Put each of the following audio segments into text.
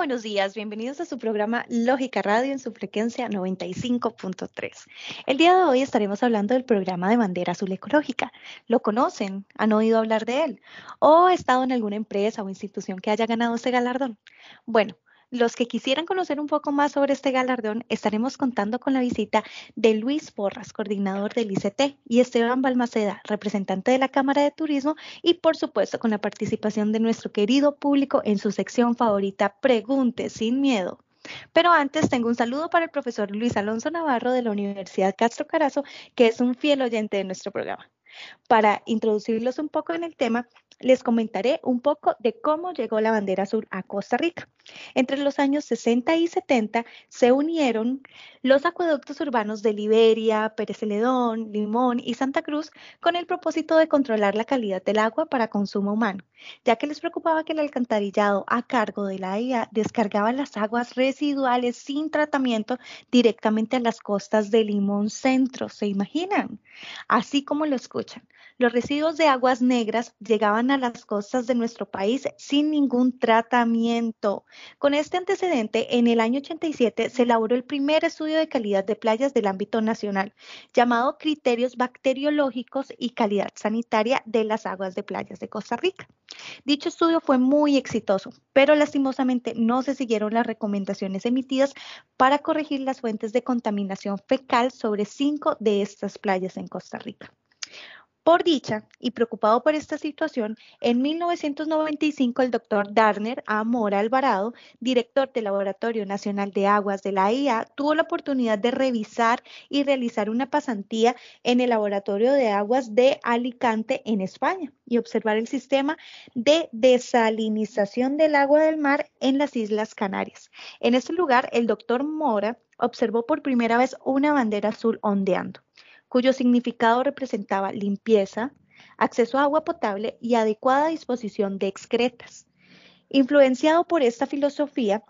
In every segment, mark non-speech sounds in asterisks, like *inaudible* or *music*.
buenos días, bienvenidos a su programa Lógica Radio en su frecuencia 95.3. El día de hoy estaremos hablando del programa de bandera azul ecológica. ¿Lo conocen? ¿Han oído hablar de él? ¿O ha estado en alguna empresa o institución que haya ganado este galardón? Bueno, los que quisieran conocer un poco más sobre este galardón, estaremos contando con la visita de Luis Porras, coordinador del ICT, y Esteban Balmaceda, representante de la Cámara de Turismo, y por supuesto con la participación de nuestro querido público en su sección favorita, Pregunte sin miedo. Pero antes tengo un saludo para el profesor Luis Alonso Navarro de la Universidad Castro Carazo, que es un fiel oyente de nuestro programa. Para introducirlos un poco en el tema, les comentaré un poco de cómo llegó la bandera azul a Costa Rica. Entre los años 60 y 70 se unieron los acueductos urbanos de Liberia, Pérez Celedón, Limón y Santa Cruz con el propósito de controlar la calidad del agua para consumo humano, ya que les preocupaba que el alcantarillado a cargo de la IA descargaba las aguas residuales sin tratamiento directamente a las costas de Limón Centro. ¿Se imaginan? Así como lo escuchan, los residuos de aguas negras llegaban a las costas de nuestro país sin ningún tratamiento. Con este antecedente, en el año 87 se elaboró el primer estudio de calidad de playas del ámbito nacional, llamado Criterios Bacteriológicos y Calidad Sanitaria de las Aguas de Playas de Costa Rica. Dicho estudio fue muy exitoso, pero lastimosamente no se siguieron las recomendaciones emitidas para corregir las fuentes de contaminación fecal sobre cinco de estas playas en Costa Rica. Por dicha, y preocupado por esta situación, en 1995 el doctor Darner A. Mora Alvarado, director del Laboratorio Nacional de Aguas de la IA, tuvo la oportunidad de revisar y realizar una pasantía en el Laboratorio de Aguas de Alicante, en España, y observar el sistema de desalinización del agua del mar en las Islas Canarias. En este lugar, el doctor Mora observó por primera vez una bandera azul ondeando cuyo significado representaba limpieza, acceso a agua potable y adecuada disposición de excretas. Influenciado por esta filosofía,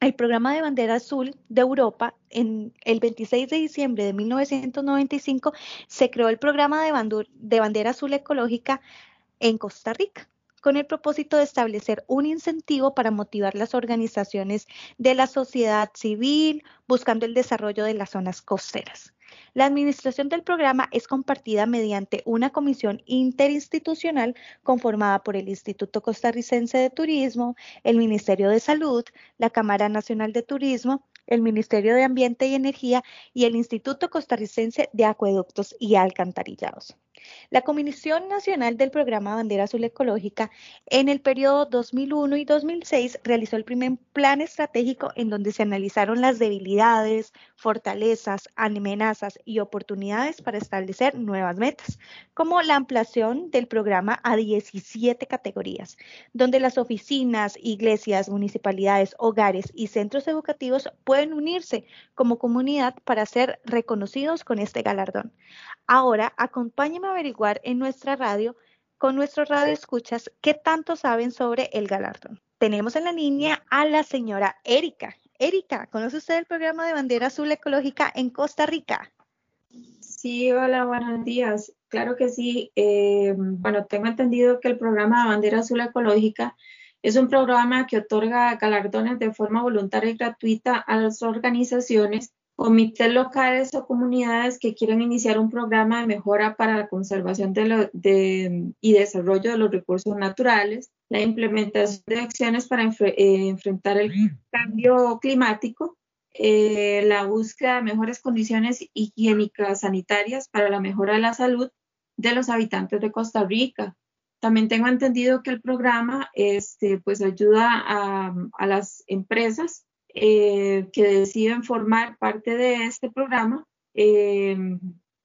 el programa de bandera azul de Europa, en el 26 de diciembre de 1995, se creó el programa de, de bandera azul ecológica en Costa Rica con el propósito de establecer un incentivo para motivar las organizaciones de la sociedad civil, buscando el desarrollo de las zonas costeras. La administración del programa es compartida mediante una comisión interinstitucional conformada por el Instituto Costarricense de Turismo, el Ministerio de Salud, la Cámara Nacional de Turismo, el Ministerio de Ambiente y Energía y el Instituto Costarricense de Acueductos y Alcantarillados. La Comisión Nacional del Programa Bandera Azul Ecológica en el periodo 2001 y 2006 realizó el primer plan estratégico en donde se analizaron las debilidades, fortalezas, amenazas y oportunidades para establecer nuevas metas, como la ampliación del programa a 17 categorías, donde las oficinas, iglesias, municipalidades, hogares y centros educativos pueden unirse como comunidad para ser reconocidos con este galardón. Ahora, acompáñeme a averiguar en nuestra radio, con nuestro radio escuchas, qué tanto saben sobre el galardón. Tenemos en la línea a la señora Erika. Erika, ¿conoce usted el programa de bandera azul ecológica en Costa Rica? Sí, hola, buenos días. Claro que sí. Eh, bueno, tengo entendido que el programa de bandera azul ecológica es un programa que otorga galardones de forma voluntaria y gratuita a las organizaciones comités locales o comunidades que quieren iniciar un programa de mejora para la conservación y desarrollo de los recursos naturales, la implementación de acciones para eh, enfrentar el cambio climático, eh, la búsqueda de mejores condiciones higiénicas sanitarias para la mejora de la salud de los habitantes de Costa Rica. También tengo entendido que el programa este, pues ayuda a, a las empresas eh, que deciden formar parte de este programa, eh,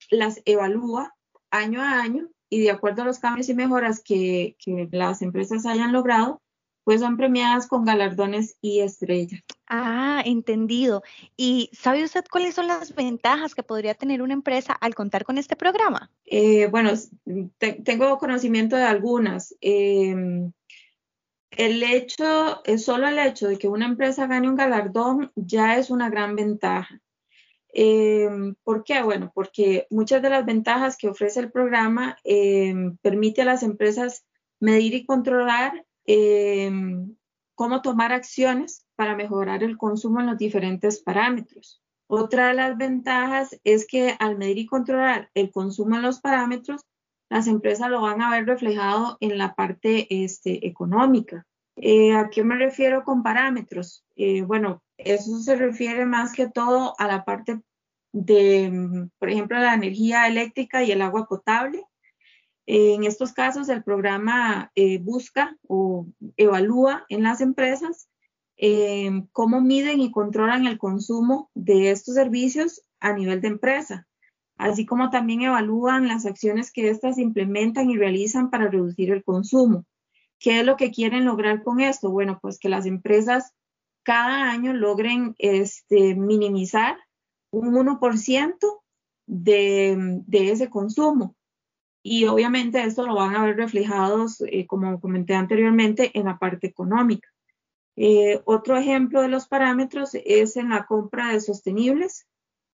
las evalúa año a año y de acuerdo a los cambios y mejoras que, que las empresas hayan logrado, pues son premiadas con galardones y estrellas. Ah, entendido. ¿Y sabe usted cuáles son las ventajas que podría tener una empresa al contar con este programa? Eh, bueno, tengo conocimiento de algunas el hecho, es solo el hecho de que una empresa gane un galardón ya es una gran ventaja. Em, ¿Por qué? Bueno, porque muchas de las ventajas que ofrece el programa eh, permite a las empresas medir y controlar em, cómo tomar acciones para mejorar el consumo en los diferentes parámetros. Otra de las ventajas es que al medir y controlar el consumo en los parámetros, las empresas lo van a ver reflejado en la parte este, económica. Eh, ¿A qué me refiero con parámetros? Eh, bueno, eso se refiere más que todo a la parte de, por ejemplo, la energía eléctrica y el agua potable. En estos casos, el programa eh, busca o evalúa en las empresas cómo miden y controlan el consumo de estos servicios a nivel de empresa así como también evalúan las acciones que éstas implementan y realizan para reducir el consumo. ¿Qué es lo que quieren lograr con esto? Bueno, pues que las empresas cada año logren este, minimizar un 1% de, ese consumo. Y obviamente esto lo van a ver reflejados, eh, como comenté anteriormente, en la parte económica. Eh, otro ejemplo de los parámetros es en la compra de sostenibles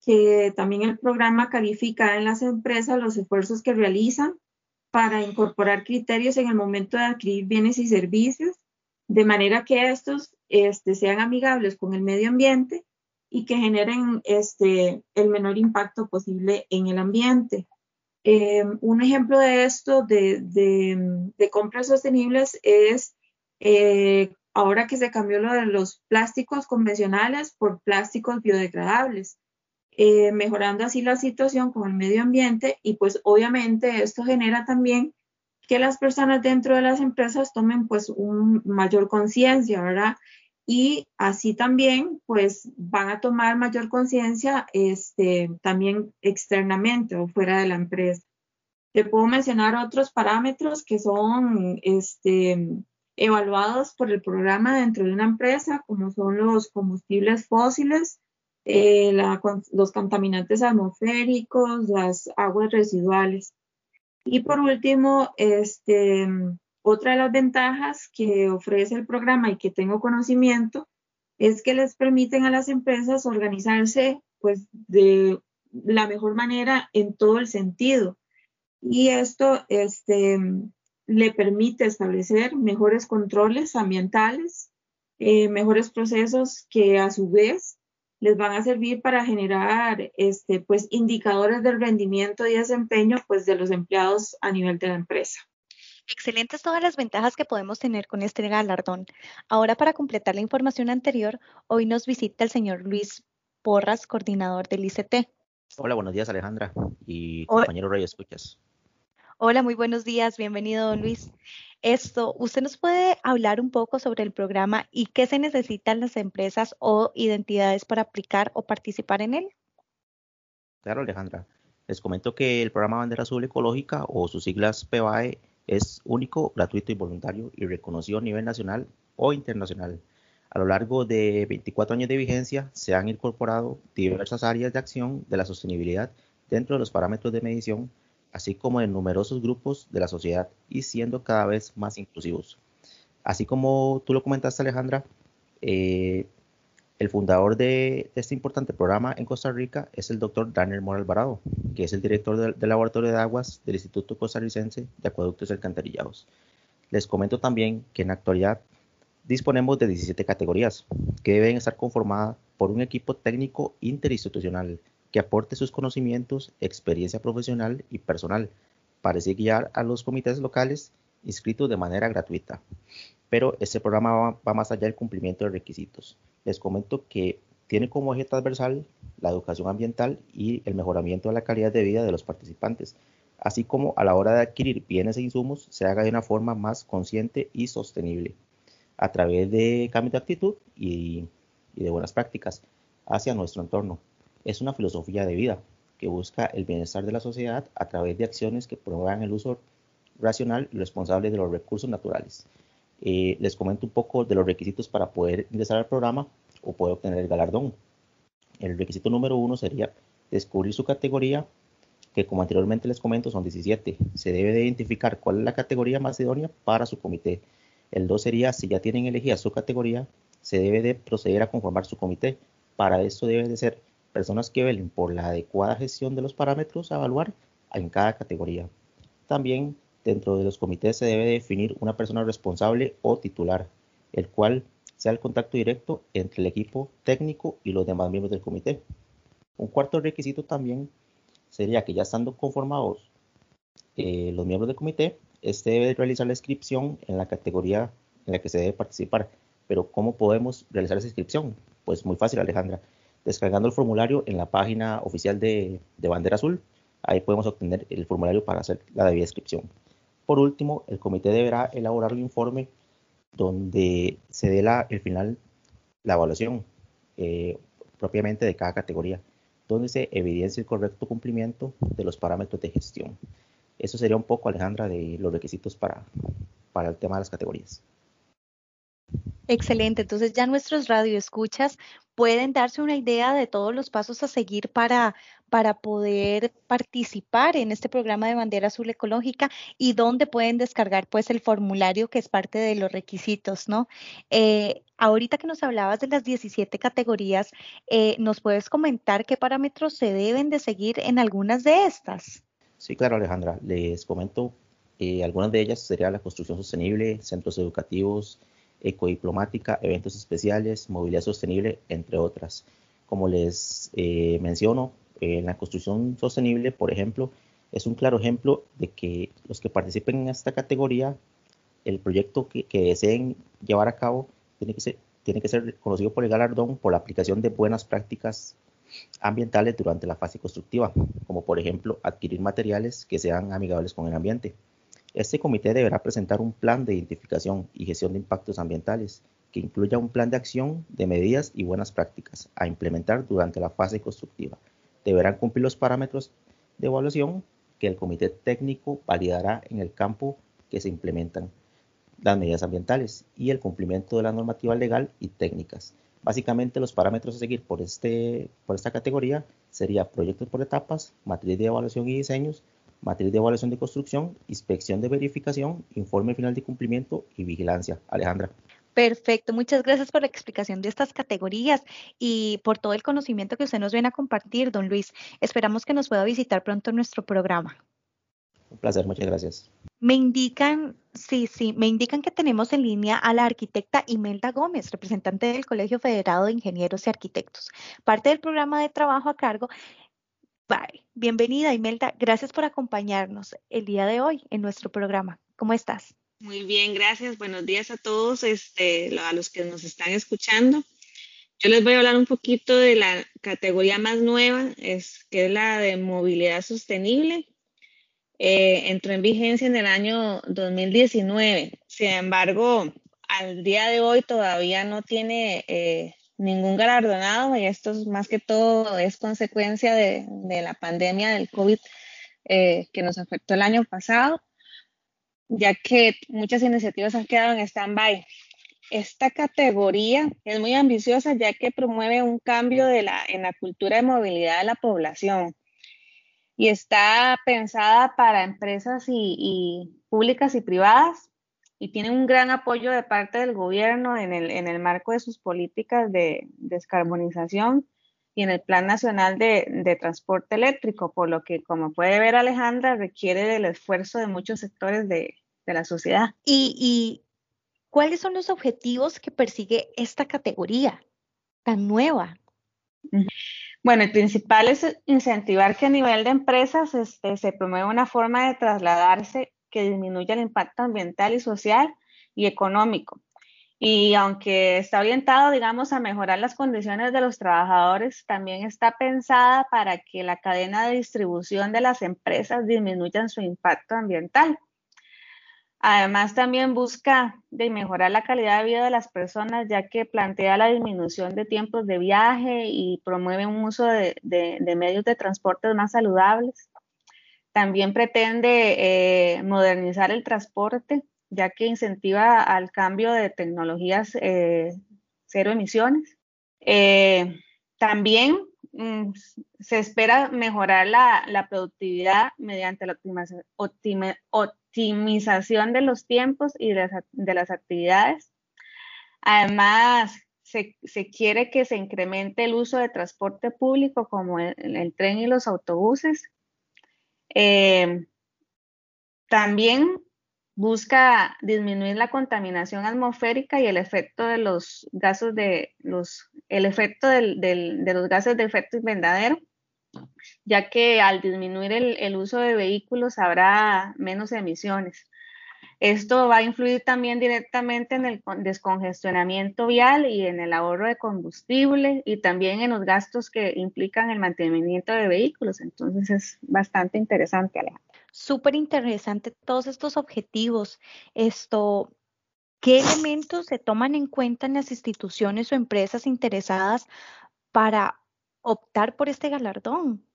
que también el programa califica en las empresas los esfuerzos que realizan para incorporar criterios en el momento de adquirir bienes y servicios, de manera que estos este, sean amigables con el medio ambiente y que generen este, el menor impacto posible en el ambiente. Eh, un ejemplo de esto, de, de, compras sostenibles, es eh, ahora que se cambió lo de los plásticos convencionales por plásticos biodegradables. Eh, mejorando así la situación con el medio ambiente y pues obviamente esto genera también que las personas dentro de las empresas tomen pues un mayor conciencia, ¿verdad? Y así también pues van a tomar mayor conciencia este, también externamente o fuera de la empresa. Te puedo mencionar otros parámetros que son este, evaluados por el programa dentro de una empresa, como son los combustibles fósiles, eh, los contaminantes atmosféricos, las aguas residuales. Y por último, este, otra de las ventajas que ofrece el programa y que tengo conocimiento es que les permiten a las empresas organizarse pues de la mejor manera en todo el sentido. Y esto este, le permite establecer mejores controles ambientales, eh, mejores procesos que a su vez les van a servir para generar este, pues, indicadores del rendimiento y desempeño pues, de los empleados a nivel de la empresa. Excelentes todas las ventajas que podemos tener con este galardón. Ahora, para completar la información anterior, hoy nos visita el señor Luis Porras, coordinador del ICT. Hola, buenos días Alejandra y compañero Radio Escuchas. Hola, muy buenos días, bienvenido don Luis. Esto, ¿usted nos puede hablar un poco sobre el programa y qué se necesitan las empresas o identidades para aplicar o participar en él? Claro, Alejandra. Les comento que el programa Bandera Azul Ecológica o sus siglas PBAE es único, gratuito y voluntario y reconocido a nivel nacional o internacional. A lo largo de 24 años de vigencia se han incorporado diversas áreas de acción de la sostenibilidad dentro de los parámetros de medición así como en numerosos grupos de la sociedad y siendo cada vez más inclusivos. Así como tú lo comentaste, Alejandra, eh, el fundador de, este importante programa en Costa Rica es el doctor Daniel Moral Alvarado, que es el director del, Laboratorio de Aguas del Instituto Costarricense de Acueductos y Alcantarillados. Les comento también que en la actualidad disponemos de 17 categorías que deben estar conformadas por un equipo técnico interinstitucional que aporte sus conocimientos, experiencia profesional y personal para así guiar a los comités locales inscritos de manera gratuita. Pero este programa va, más allá del cumplimiento de requisitos. Les comento que tiene como eje transversal la educación ambiental y el mejoramiento de la calidad de vida de los participantes, así como a la hora de adquirir bienes e insumos se haga de una forma más consciente y sostenible, a través de cambio de actitud y de buenas prácticas hacia nuestro entorno es una filosofía de vida que busca el bienestar de la sociedad a través de acciones que promuevan el uso racional y responsable de los recursos naturales. Eh, les comento un poco de los requisitos para poder ingresar al programa o poder obtener el galardón. El requisito número uno sería descubrir su categoría, que como anteriormente les comento son 17. Se debe de identificar cuál es la categoría más idónea para su comité. El dos sería, si ya tienen elegida su categoría, se debe de proceder a conformar su comité. Para esto debe de ser personas que velen por la adecuada gestión de los parámetros a evaluar en cada categoría. También dentro de los comités se debe definir una persona responsable o titular, el cual sea el contacto directo entre el equipo técnico y los demás miembros del comité. Un cuarto requisito también sería que ya estando conformados eh, los miembros del comité, este debe realizar la inscripción en la categoría en la que se debe participar. Pero ¿cómo podemos realizar esa inscripción? Pues muy fácil, Alejandra. Descargando el formulario en la página oficial de, de Bandera Azul, ahí podemos obtener el formulario para hacer la debida. Por último, el comité deberá elaborar un informe donde se dé la, el final la evaluación eh, propiamente de cada categoría, donde se evidencia el correcto cumplimiento de los parámetros de gestión. Eso sería un poco, Alejandra, de los requisitos para, para el tema de las categorías. Excelente, entonces ya nuestros radioescuchas pueden darse una idea de todos los pasos a seguir para, para poder participar en este programa de bandera azul ecológica y dónde pueden descargar pues el formulario que es parte de los requisitos, ¿no? Eh, ahorita que nos hablabas de las 17 categorías, eh, ¿nos puedes comentar qué parámetros se deben de seguir en algunas de estas? Sí, claro, Alejandra, les comento, eh, algunas de ellas sería la construcción sostenible, centros educativos, ecodiplomática, eventos especiales, movilidad sostenible, entre otras. Como les eh, menciono, en la construcción sostenible, por ejemplo, es un claro ejemplo de que los que participen en esta categoría, el proyecto que, deseen llevar a cabo tiene que, ser, tiene que ser por el galardón por la aplicación de buenas prácticas ambientales durante la fase constructiva, como por ejemplo adquirir materiales que sean amigables con el ambiente este comité deberá presentar un plan de identificación y gestión de impactos ambientales que incluya un plan de acción de medidas y buenas prácticas a implementar durante la fase constructiva. Deberán cumplir los parámetros de evaluación que el comité técnico validará en el campo que se implementan las medidas ambientales y el cumplimiento de la normativa legal y técnicas. Básicamente los parámetros a seguir por, este, por esta categoría sería proyectos por etapas, matriz de evaluación y diseños, matriz de evaluación de construcción, inspección de verificación, informe final de cumplimiento y vigilancia. Alejandra. Perfecto, muchas gracias por la explicación de estas categorías y por todo el conocimiento que usted nos viene a compartir, don Luis. Esperamos que nos pueda visitar pronto en nuestro programa. Un placer, muchas gracias. Me indican, sí, sí, me indican que tenemos en línea a la arquitecta Imelda Gómez, representante del Colegio Federado de Ingenieros y Arquitectos, parte del programa de trabajo a cargo Bye. Bienvenida, Imelda. Gracias por acompañarnos el día de hoy en nuestro programa. ¿Cómo estás? Muy bien, gracias. Buenos días a todos, este, a los que nos están escuchando. Yo les voy a hablar un poquito de la categoría más nueva, es, que es la de movilidad sostenible. Eh, entró en vigencia en el año 2019. Sin embargo, al día de hoy todavía no tiene eh, ningún galardonado y esto es más que todo es consecuencia de, la pandemia del COVID eh, que nos afectó el año pasado, ya que muchas iniciativas han quedado en stand-by. Esta categoría es muy ambiciosa ya que promueve un cambio de la, en la cultura de movilidad de la población y está pensada para empresas y públicas y privadas y tiene un gran apoyo de parte del gobierno en el, en el marco de sus políticas de descarbonización y en el Plan Nacional de, de, Transporte Eléctrico, por lo que, como puede ver Alejandra, requiere del esfuerzo de muchos sectores de, de la sociedad. ¿Y, ¿Y cuáles son los objetivos que persigue esta categoría tan nueva? Bueno, el principal es incentivar que a nivel de empresas este, se promueva una forma de trasladarse que disminuya el impacto ambiental y social y económico. Y aunque está orientado, digamos, a mejorar las condiciones de los trabajadores, también está pensada para que la cadena de distribución de las empresas disminuya su impacto ambiental. Además, también busca de mejorar la calidad de vida de las personas, ya que plantea la disminución de tiempos de viaje y promueve un uso de, de medios de transporte más saludables. También pretende eh, modernizar el transporte, ya que incentiva al cambio de tecnologías eh, cero emisiones. Eh, también mm, se espera mejorar la, productividad mediante la optimización de los tiempos y de las, actividades. Además, se, quiere que se incremente el uso de transporte público como el tren y los autobuses eh, también busca disminuir la contaminación atmosférica y el efecto de los gases de los, el efecto de los gases de efecto invernadero, ya que al disminuir el, uso de vehículos habrá menos emisiones. Esto va a influir también directamente en el descongestionamiento vial y en el ahorro de combustible y también en los gastos que implican el mantenimiento de vehículos. Entonces es bastante interesante, Alejandra súper interesante todos estos objetivos. Esto, ¿qué elementos se toman en cuenta en las instituciones o empresas interesadas para optar por este galardón?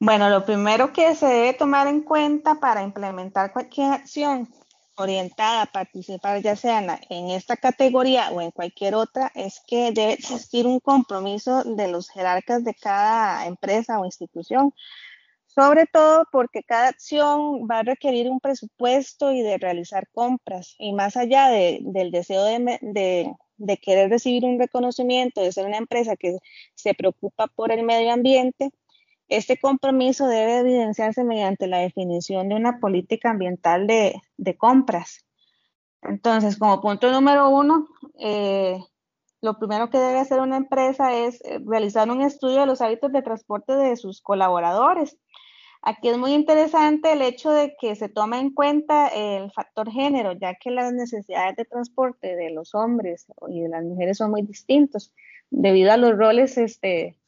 Bueno, lo primero que se debe tomar en cuenta para implementar cualquier acción orientada a participar, ya sea en, esta categoría o en cualquier otra, es que debe existir un compromiso de los jerarcas de cada empresa o institución sobre todo porque cada acción va a requerir un presupuesto y de realizar compras. Y más allá del deseo de, querer recibir un reconocimiento, de ser una empresa que se preocupa por el medio ambiente, este compromiso debe evidenciarse mediante la definición de una política ambiental de, compras. Entonces, como punto número uno, eh, lo primero que debe hacer una empresa es eh, realizar un estudio de los hábitos de transporte de sus colaboradores Aquí es muy interesante el hecho de que se tome en cuenta el factor género, ya que las necesidades de transporte de los hombres y de las mujeres son muy distintos debido a los roles este,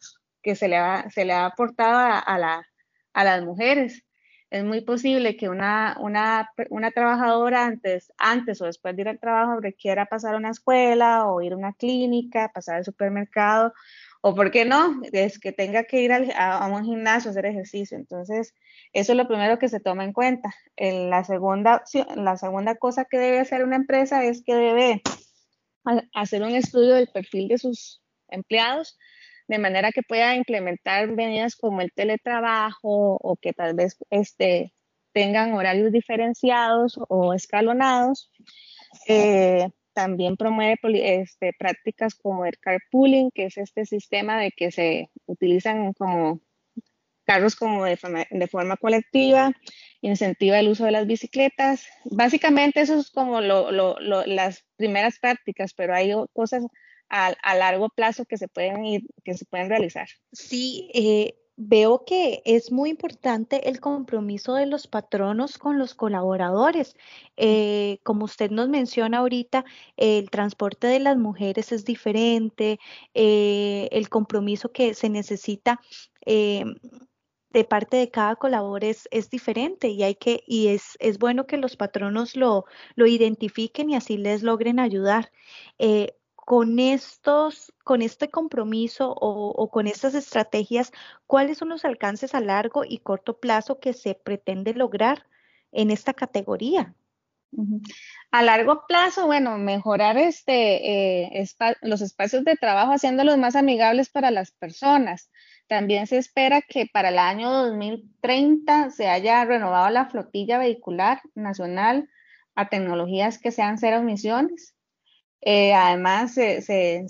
que se le ha, se le ha aportado a, la, a las mujeres. Es muy posible que una, una, una, trabajadora antes, antes o después de ir al trabajo requiera pasar a una escuela o ir a una clínica, pasar al supermercado o por qué no, es que tenga que ir a, un gimnasio a hacer ejercicio. Entonces, eso es lo primero que se toma en cuenta. la, segunda, la segunda cosa que debe hacer una empresa es que debe hacer un estudio del perfil de sus empleados, de manera que pueda implementar medidas como el teletrabajo o que tal vez este, tengan horarios diferenciados o escalonados. Eh, también promueve este, prácticas como el carpooling, que es este sistema de que se utilizan como carros como de forma, colectiva, incentiva el uso de las bicicletas. Básicamente eso es como las primeras prácticas, pero hay cosas a, a, largo plazo que se pueden ir, que se pueden realizar. Sí, eh, veo que es muy importante el compromiso de los patronos con los colaboradores. Eh, como usted nos menciona ahorita, el transporte de las mujeres es diferente, eh, el compromiso que se necesita de parte de cada colaborador es, diferente y hay que, y es, es bueno que los patronos lo, lo identifiquen y así les logren ayudar con estos, con este compromiso o, con estas estrategias, ¿cuáles son los alcances a largo y corto plazo que se pretende lograr en esta categoría? A largo plazo, bueno, mejorar este, eh, los espacios de trabajo haciéndolos más amigables para las personas. También se espera que para el año 2030 se haya renovado la flotilla vehicular nacional a tecnologías que sean cero emisiones. Eh, además, se,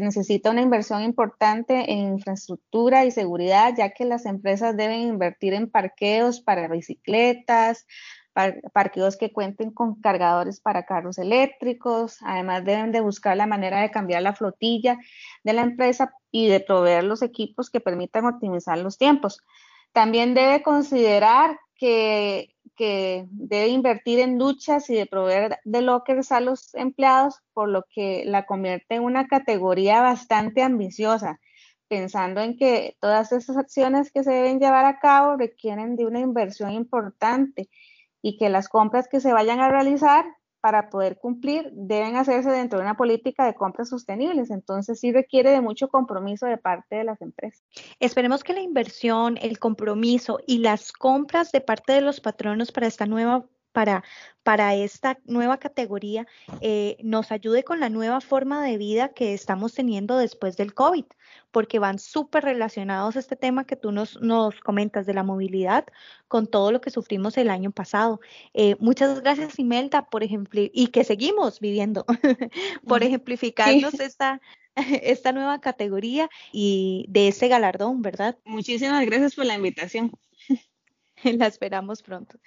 necesita una inversión importante en infraestructura y seguridad, ya que las empresas deben invertir en parqueos para bicicletas, parqueos que cuenten con cargadores para carros eléctricos. Además, deben de buscar la manera de cambiar la flotilla de la empresa y de proveer los equipos que permitan optimizar los tiempos. También debe considerar que que debe invertir en duchas y de proveer de lockers a los empleados, por lo que la convierte en una categoría bastante ambiciosa, pensando en que todas esas acciones que se deben llevar a cabo requieren de una inversión importante y que las compras que se vayan a realizar para poder cumplir deben hacerse dentro de una política de compras sostenibles. Entonces sí requiere de mucho compromiso de parte de las empresas. Esperemos que la inversión, el compromiso y las compras de parte de los patronos para esta nueva para, para esta nueva categoría eh, nos ayude con la nueva forma de vida que estamos teniendo después del COVID, porque van súper relacionados este tema que tú nos, nos comentas de la movilidad con todo lo que sufrimos el año pasado. Eh, muchas gracias, Imelda, por ejemplo, y que seguimos viviendo, *laughs* por ejemplificarnos esta, *laughs* esta nueva categoría y de ese galardón, ¿verdad? Muchísimas gracias por la invitación. *laughs* La esperamos pronto.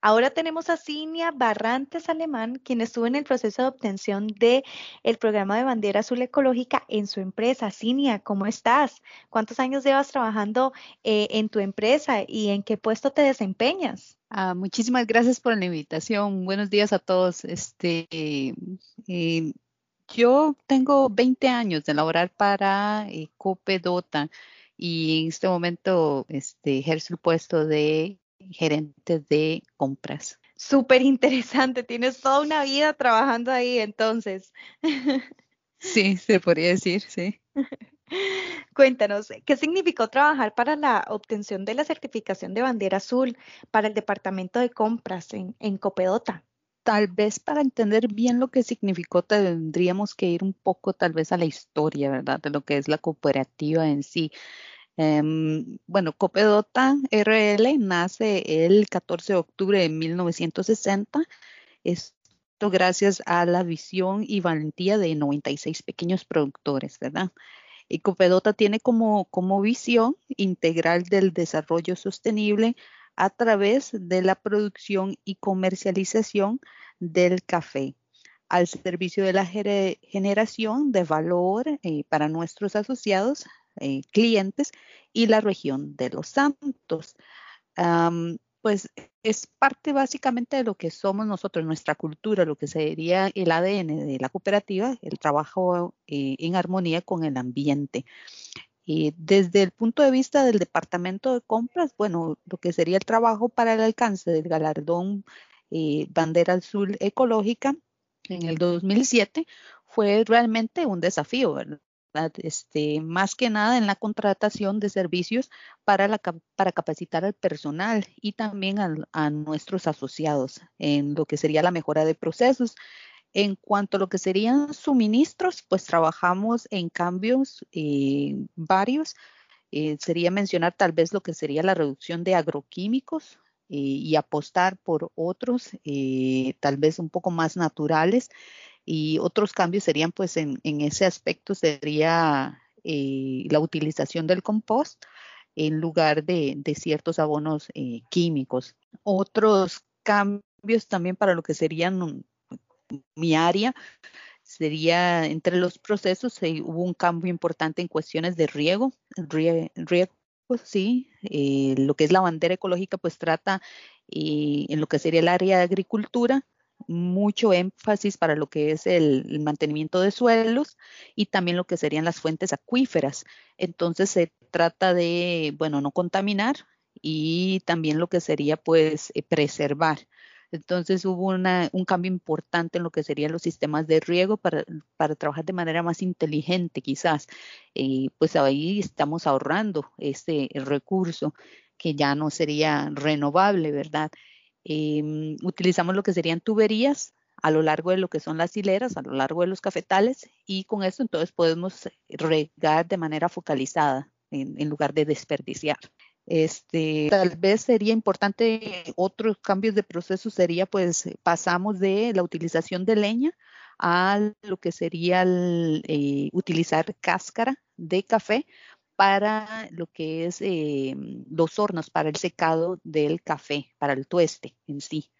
Ahora tenemos a Cinia Barrantes Alemán, quien estuvo en el proceso de obtención del el programa de bandera azul ecológica en su empresa. Cinia, ¿cómo estás? ¿Cuántos años llevas trabajando eh, en tu empresa y en qué puesto te desempeñas? Ah, muchísimas gracias por la invitación. Buenos días a todos. Este, eh, yo tengo 20 años de laborar para eh, Copedota y en este momento este, ejerzo el puesto de gerente de compras. Súper interesante, tienes toda una vida trabajando ahí entonces. Sí, se podría decir, sí. *laughs* Cuéntanos, ¿qué significó trabajar para la obtención de la certificación de bandera azul para el departamento de compras en, en Copedota? Tal vez para entender bien lo que significó tendríamos que ir un poco tal vez a la historia, ¿verdad? De lo que es la cooperativa en sí. Em, bueno, Copedota RL nace el 14 de octubre de 1960. Esto gracias a la visión y valentía de 96 pequeños productores, ¿verdad? Y Copedota tiene como, como visión integral del desarrollo sostenible a través de la producción y comercialización del café al servicio de la generación de valor eh, para nuestros asociados, eh, clientes y la región de los Santos. pues es parte básicamente de lo que somos nosotros, nuestra cultura, lo que sería el ADN de la cooperativa, el trabajo eh, en armonía con el ambiente. Desde el punto de vista del departamento de compras, bueno, lo que sería el trabajo para el alcance del galardón eh, Bandera Azul Ecológica en el 2007 fue realmente un desafío, ¿verdad? Este, más que nada en la contratación de servicios para, la, para capacitar al personal y también a, nuestros asociados en lo que sería la mejora de procesos. En cuanto a lo que serían suministros, pues trabajamos en cambios eh, varios. Eh, sería mencionar tal vez lo que sería la reducción de agroquímicos eh, y apostar por otros, tal vez un poco más naturales y otros cambios serían, pues, en, ese aspecto sería eh, la utilización del compost en lugar de, ciertos abonos eh, químicos. Otros cambios también para lo que serían mi área sería entre los procesos hubo un cambio importante en cuestiones de riego, riego sí, eh, lo que es la bandera ecológica pues trata en lo que sería el área de agricultura mucho énfasis para lo que es el, mantenimiento de suelos y también lo que serían las fuentes acuíferas. Entonces se trata de, bueno, no contaminar y también lo que sería pues eh, preservar. Entonces hubo un cambio importante en lo que serían los sistemas de riego para, trabajar de manera más inteligente quizás. y pues ahí estamos ahorrando ese recurso que ya no sería renovable, ¿verdad? Em, utilizamos lo que serían tuberías a lo largo de lo que son las hileras, a lo largo de los cafetales, y con eso entonces podemos regar de manera focalizada en, lugar de desperdiciar. Este, tal vez sería importante otros cambios de proceso sería pues pasamos de la utilización de leña a lo que sería eh, utilizar cáscara de café para lo que es eh, los hornos para el secado del café, para el tueste en sí.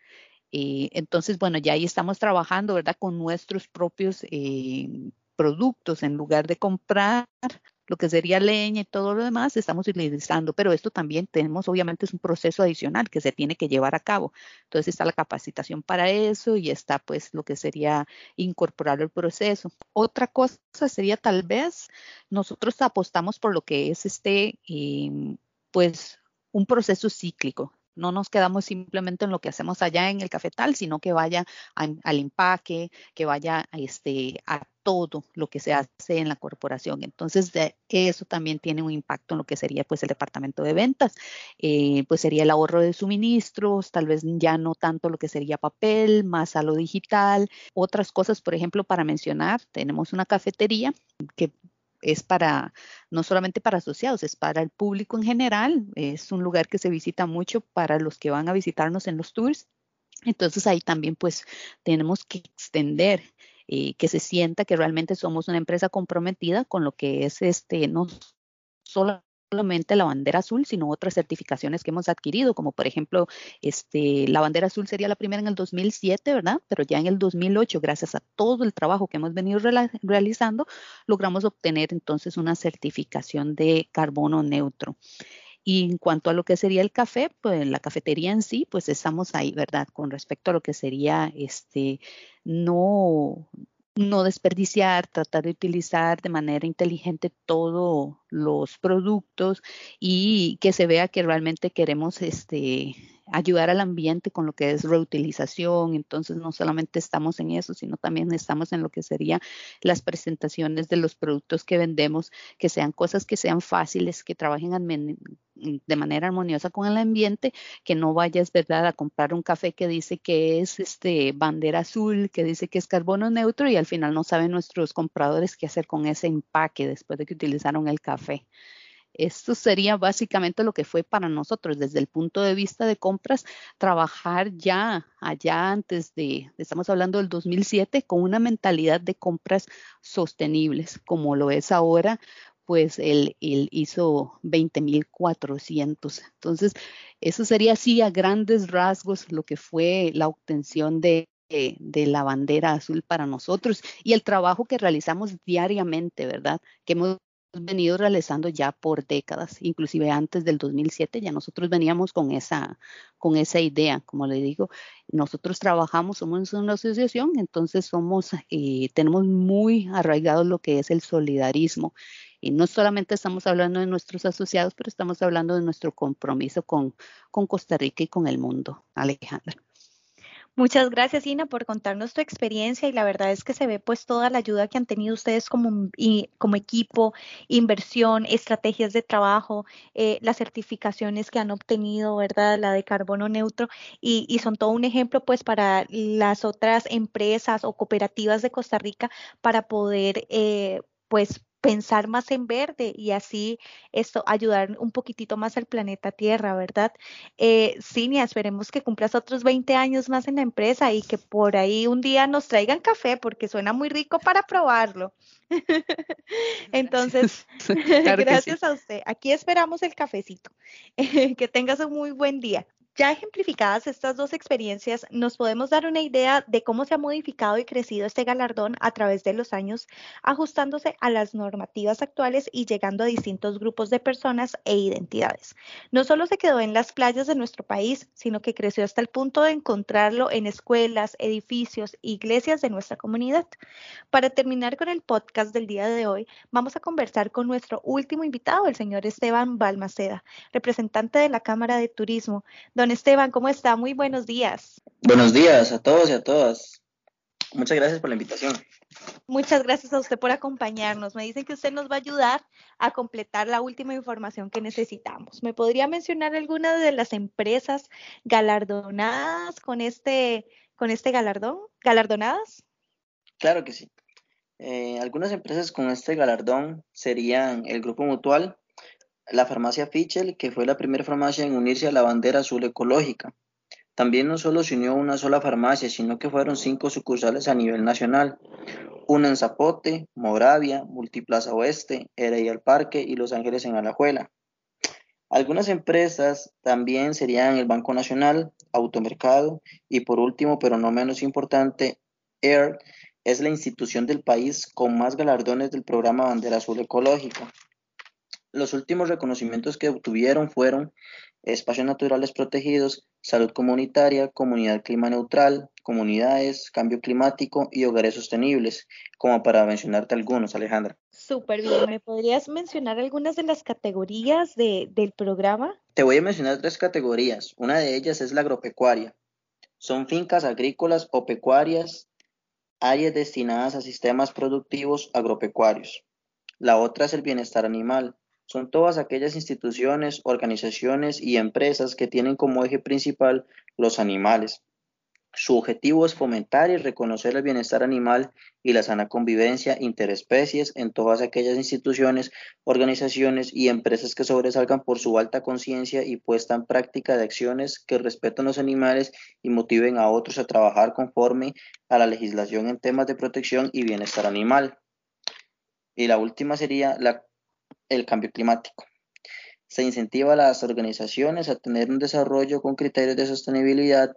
Eh, entonces, bueno, ya ahí estamos trabajando, ¿verdad? Con nuestros propios eh, productos en lugar de comprar lo que sería leña y todo lo demás, estamos utilizando, pero esto también tenemos, obviamente, es un proceso adicional que se tiene que llevar a cabo. Entonces está la capacitación para eso y está pues lo que sería incorporar el proceso. Otra cosa sería tal vez nosotros apostamos por lo que es este, em, pues un proceso cíclico no nos quedamos simplemente en lo que hacemos allá en el cafetal, sino que vaya al empaque, que vaya este, a todo lo que se hace en la corporación. Entonces, eso también tiene un impacto en lo que sería pues el departamento de ventas, eh, pues sería el ahorro de suministros, tal vez ya no tanto lo que sería papel, más a lo digital. Otras cosas, por ejemplo, para mencionar, tenemos una cafetería que es para, no solamente para asociados, es para el público en general. Es un lugar que se visita mucho para los que van a visitarnos en los tours. Entonces ahí también pues tenemos que extender eh, que se sienta que realmente somos una empresa comprometida con lo que es este, no solamente la bandera azul, sino otras certificaciones que hemos adquirido, como por ejemplo, este, la bandera azul sería la primera en el 2007, ¿verdad? Pero ya en el 2008, gracias a todo el trabajo que hemos venido realizando, logramos obtener entonces una certificación de carbono neutro. Y en cuanto a lo que sería el café, pues la cafetería en sí, pues estamos ahí, ¿verdad? Con respecto a lo que sería este no no desperdiciar, tratar de utilizar de manera inteligente todos los productos y que se vea que realmente queremos este ayudar al ambiente con lo que es reutilización. Entonces, no solamente estamos en eso, sino también estamos en lo que serían las presentaciones de los productos que vendemos, que sean cosas que sean fáciles, que trabajen de manera armoniosa con el ambiente, que no vayas, ¿verdad?, a comprar un café que dice que es este bandera azul, que dice que es carbono neutro y al final no saben nuestros compradores qué hacer con ese empaque después de que utilizaron el café. Esto sería básicamente lo que fue para nosotros desde el punto de vista de compras, trabajar ya allá antes de, estamos hablando del 2007, con una mentalidad de compras sostenibles, como lo es ahora, pues él, hizo 20.400. Entonces, eso sería así a grandes rasgos lo que fue la obtención de, de la bandera azul para nosotros y el trabajo que realizamos diariamente, ¿verdad? Que hemos venido realizando ya por décadas, inclusive antes del 2007 ya nosotros veníamos con esa, con esa idea, como le digo, nosotros trabajamos, somos una asociación, entonces somos, eh, tenemos muy arraigado lo que es el solidarismo y no solamente estamos hablando de nuestros asociados, pero estamos hablando de nuestro compromiso con, con Costa Rica y con el mundo, Alejandra. Muchas gracias, Ina, por contarnos tu experiencia y la verdad es que se ve pues toda la ayuda que han tenido ustedes como, como equipo, inversión, estrategias de trabajo, eh, las certificaciones que han obtenido, ¿verdad? La de carbono neutro y, y, son todo un ejemplo pues para las otras empresas o cooperativas de Costa Rica para poder eh, pues pensar más en verde y así esto ayudar un poquitito más al planeta Tierra, ¿verdad? Eh, Cinia, esperemos que cumplas otros 20 años más en la empresa y que por ahí un día nos traigan café porque suena muy rico para probarlo. *laughs* Entonces, *laughs* gracias a usted. Aquí esperamos el cafecito. *laughs* que tengas un muy buen día. Ya ejemplificadas estas dos experiencias, nos podemos dar una idea de cómo se ha modificado y crecido este galardón a través de los años, ajustándose a las normativas actuales y llegando a distintos grupos de personas e identidades. No solo se quedó en las playas de nuestro país, sino que creció hasta el punto de encontrarlo en escuelas, edificios, iglesias de nuestra comunidad. Para terminar con el podcast del día de hoy, vamos a conversar con nuestro último invitado, el señor Esteban Balmaceda, representante de la Cámara de Turismo Don Esteban, ¿cómo está? Muy buenos días. Buenos días a todos y a todas. Muchas gracias por la invitación. Muchas gracias a usted por acompañarnos. Me dicen que usted nos va a ayudar a completar la última información que necesitamos. ¿Me podría mencionar alguna de las empresas galardonadas con este, con este galardón? ¿Galardonadas? Claro que sí. Eh, algunas empresas con este galardón serían el Grupo Mutual, la farmacia Fichel, que fue la primera farmacia en unirse a la bandera azul ecológica. También no solo se unió una sola farmacia, sino que fueron cinco sucursales a nivel nacional. Una en Zapote, Moravia, Multiplaza Oeste, Heredia al Parque y Los Ángeles en Alajuela. Algunas empresas también serían el Banco Nacional, Automercado y por último, pero no menos importante, AIR es la institución del país con más galardones del programa Bandera Azul Ecológica. Los últimos reconocimientos que obtuvieron fueron espacios naturales protegidos, salud comunitaria, comunidad clima neutral, comunidades, cambio climático y hogares sostenibles, como para mencionarte algunos, Alejandra. Súper bien. ¿Me podrías mencionar algunas de las categorías del programa? Te voy a mencionar tres categorías. Una de ellas es la agropecuaria. Son fincas agrícolas o pecuarias, áreas destinadas a sistemas productivos agropecuarios. La otra es el bienestar animal son todas aquellas instituciones, organizaciones y empresas que tienen como eje principal los animales. Su objetivo es fomentar y reconocer el bienestar animal y la sana convivencia interespecies en todas aquellas instituciones, organizaciones y empresas que sobresalgan por su alta conciencia y puesta en práctica de acciones que respetan los animales y motiven a otros a trabajar conforme a la legislación en temas de protección y bienestar animal. Y la última sería la el cambio climático. Se incentiva a las organizaciones a tener un desarrollo con criterios de sostenibilidad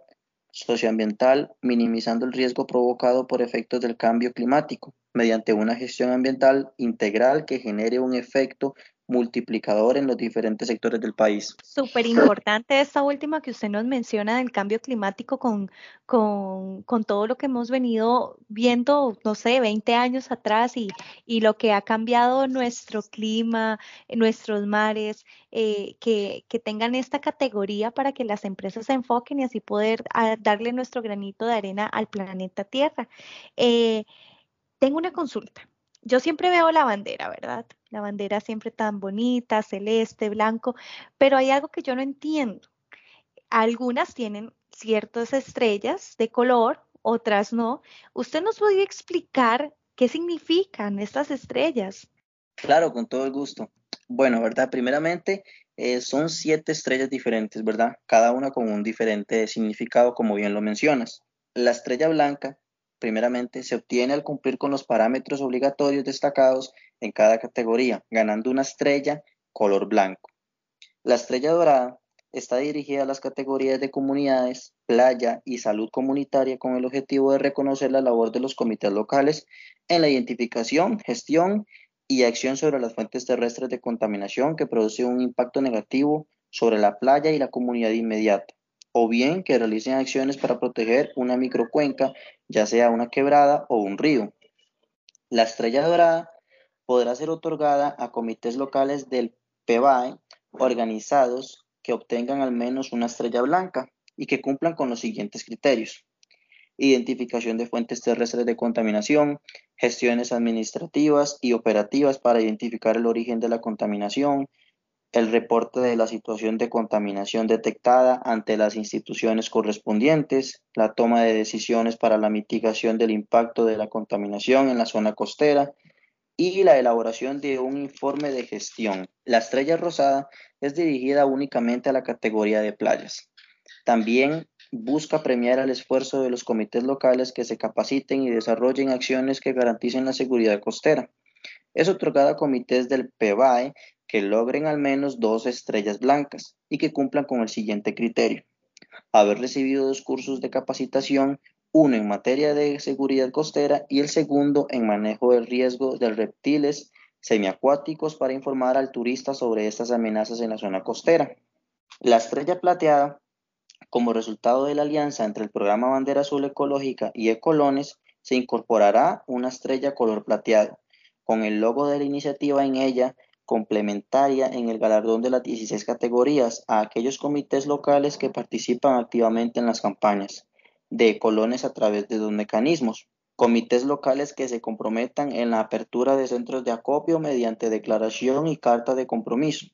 socioambiental, minimizando el riesgo provocado por efectos del cambio climático, mediante una gestión ambiental integral que genere un efecto multiplicador en los diferentes sectores del país. Súper importante esta última que usted nos menciona del cambio climático con, con, con, todo lo que hemos venido viendo, no sé, 20 años atrás y, y lo que ha cambiado nuestro clima, nuestros mares, eh, que, que, tengan esta categoría para que las empresas se enfoquen y así poder ah, darle nuestro granito de arena al planeta Tierra. Eh, tengo una consulta yo siempre veo la bandera, ¿verdad? La bandera siempre tan bonita, celeste, blanco, pero hay algo que yo no entiendo. Algunas tienen ciertas estrellas de color, otras no. ¿Usted nos podría explicar qué significan estas estrellas? Claro, con todo el gusto. Bueno, ¿verdad? Primeramente, eh, son siete estrellas diferentes, ¿verdad? Cada una con un diferente significado, como bien lo mencionas. La estrella blanca primeramente, se obtiene al cumplir con los parámetros obligatorios destacados en cada categoría, ganando una estrella color blanco. La estrella dorada está dirigida a las categorías de comunidades, playa y salud comunitaria con el objetivo de reconocer la labor de los comités locales en la identificación, gestión y acción sobre las fuentes terrestres de contaminación que producen un impacto negativo sobre la playa y la comunidad inmediata o bien que realicen acciones para proteger una microcuenca, ya sea una quebrada o un río. La estrella dorada podrá ser otorgada a comités locales del PBAE organizados que obtengan al menos una estrella blanca y que cumplan con los siguientes criterios. Identificación de fuentes terrestres de contaminación, gestiones administrativas y operativas para identificar el origen de la contaminación, el reporte de la situación de contaminación detectada ante las instituciones correspondientes, la toma de decisiones para la mitigación del impacto de la contaminación en la zona costera y la elaboración de un informe de gestión. La estrella rosada es dirigida únicamente a la categoría de playas. También busca premiar el esfuerzo de los comités locales que se capaciten y desarrollen acciones que garanticen la seguridad costera. Es otorgada a comités del PEBAE que logren al menos dos estrellas blancas y que cumplan con el siguiente criterio. Haber recibido dos cursos de capacitación, uno en materia de seguridad costera y el segundo en manejo del riesgo de reptiles semiacuáticos para informar al turista sobre estas amenazas en la zona costera. La estrella plateada, como resultado de la alianza entre el programa Bandera Azul Ecológica y Ecolones, se incorporará una estrella color plateado, con el logo de la iniciativa en ella complementaria en el galardón de las 16 categorías a aquellos comités locales que participan activamente en las campañas de colones a través de dos mecanismos. Comités locales que se comprometan en la apertura de centros de acopio mediante declaración y carta de compromiso.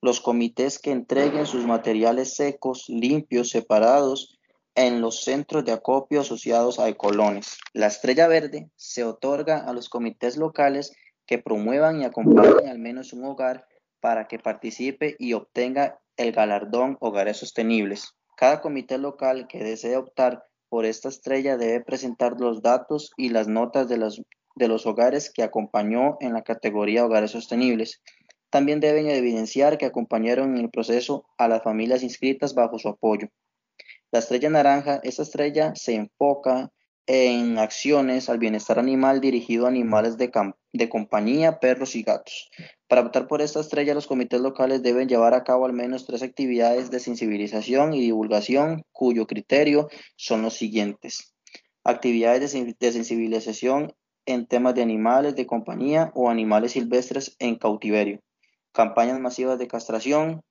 Los comités que entreguen sus materiales secos, limpios, separados en los centros de acopio asociados a colones. La estrella verde se otorga a los comités locales que promuevan y acompañen al menos un hogar para que participe y obtenga el galardón Hogares Sostenibles. Cada comité local que desee optar por esta estrella debe presentar los datos y las notas de los, de los hogares que acompañó en la categoría Hogares Sostenibles. También deben evidenciar que acompañaron en el proceso a las familias inscritas bajo su apoyo. La estrella naranja, esta estrella se enfoca en acciones al bienestar animal dirigido a animales de, de, compañía, perros y gatos. Para optar por esta estrella, los comités locales deben llevar a cabo al menos tres actividades de sensibilización y divulgación, cuyo criterio son los siguientes. Actividades de, de sensibilización en temas de animales de compañía o animales silvestres en cautiverio. Campañas masivas de castración,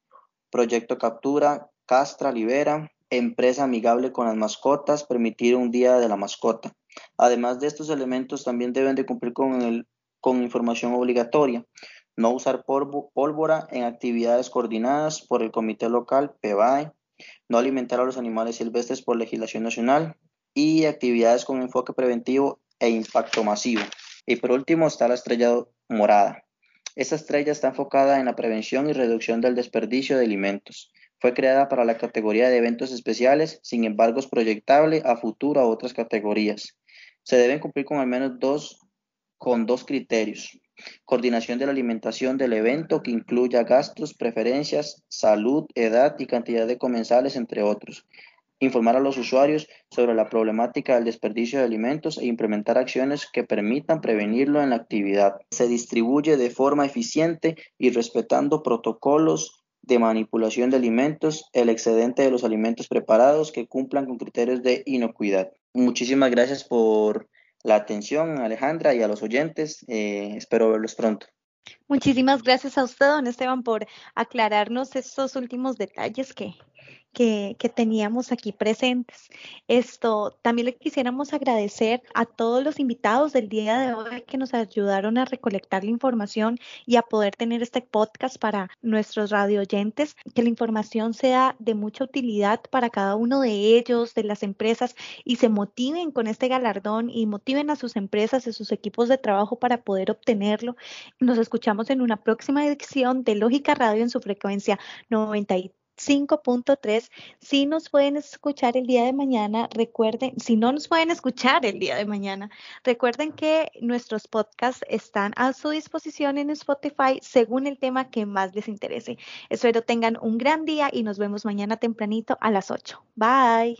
proyecto captura, castra, libera, empresa amigable con las mascotas, permitir un día de la mascota. Además de estos elementos, también deben de cumplir con, el, con información obligatoria. No usar pólvora en actividades coordinadas por el comité local, PEBAE. No alimentar a los animales silvestres por legislación nacional. Y actividades con enfoque preventivo e impacto masivo. Y por último está la estrella morada. Esta estrella está enfocada en la prevención y reducción del desperdicio de alimentos. Fue creada para la categoría de eventos especiales, sin embargo es proyectable a futuro a otras categorías. Se deben cumplir con al menos dos, con dos criterios. coordinación de la alimentación del evento que incluya gastos, preferencias, salud, edad y cantidad de comensales, entre otros. Informar a los usuarios sobre la problemática del desperdicio de alimentos e implementar acciones que permitan prevenirlo en la actividad. Se distribuye de forma eficiente y respetando protocolos de manipulación de alimentos, el excedente de los alimentos preparados que cumplan con criterios de inocuidad. Muchísimas gracias por la atención, Alejandra, y a los oyentes. Eh, espero verlos pronto. Muchísimas gracias a usted, don Esteban, por aclararnos estos últimos detalles que, que, teníamos aquí presentes. Esto también le quisiéramos agradecer a todos los invitados del día de hoy que nos ayudaron a recolectar la información y a poder tener este podcast para nuestros radio oyentes, que la información sea de mucha utilidad para cada uno de ellos, de las empresas y se motiven con este galardón y motiven a sus empresas, a sus equipos de trabajo para poder obtenerlo. Nos escuchamos en una próxima edición de Lógica Radio en su frecuencia 93 5.3. Si nos pueden escuchar el día de mañana, recuerden, si no nos pueden escuchar el día de mañana, recuerden que nuestros podcasts están a su disposición en Spotify según el tema que más les interese. Espero tengan un gran día y nos vemos mañana tempranito a las 8. Bye.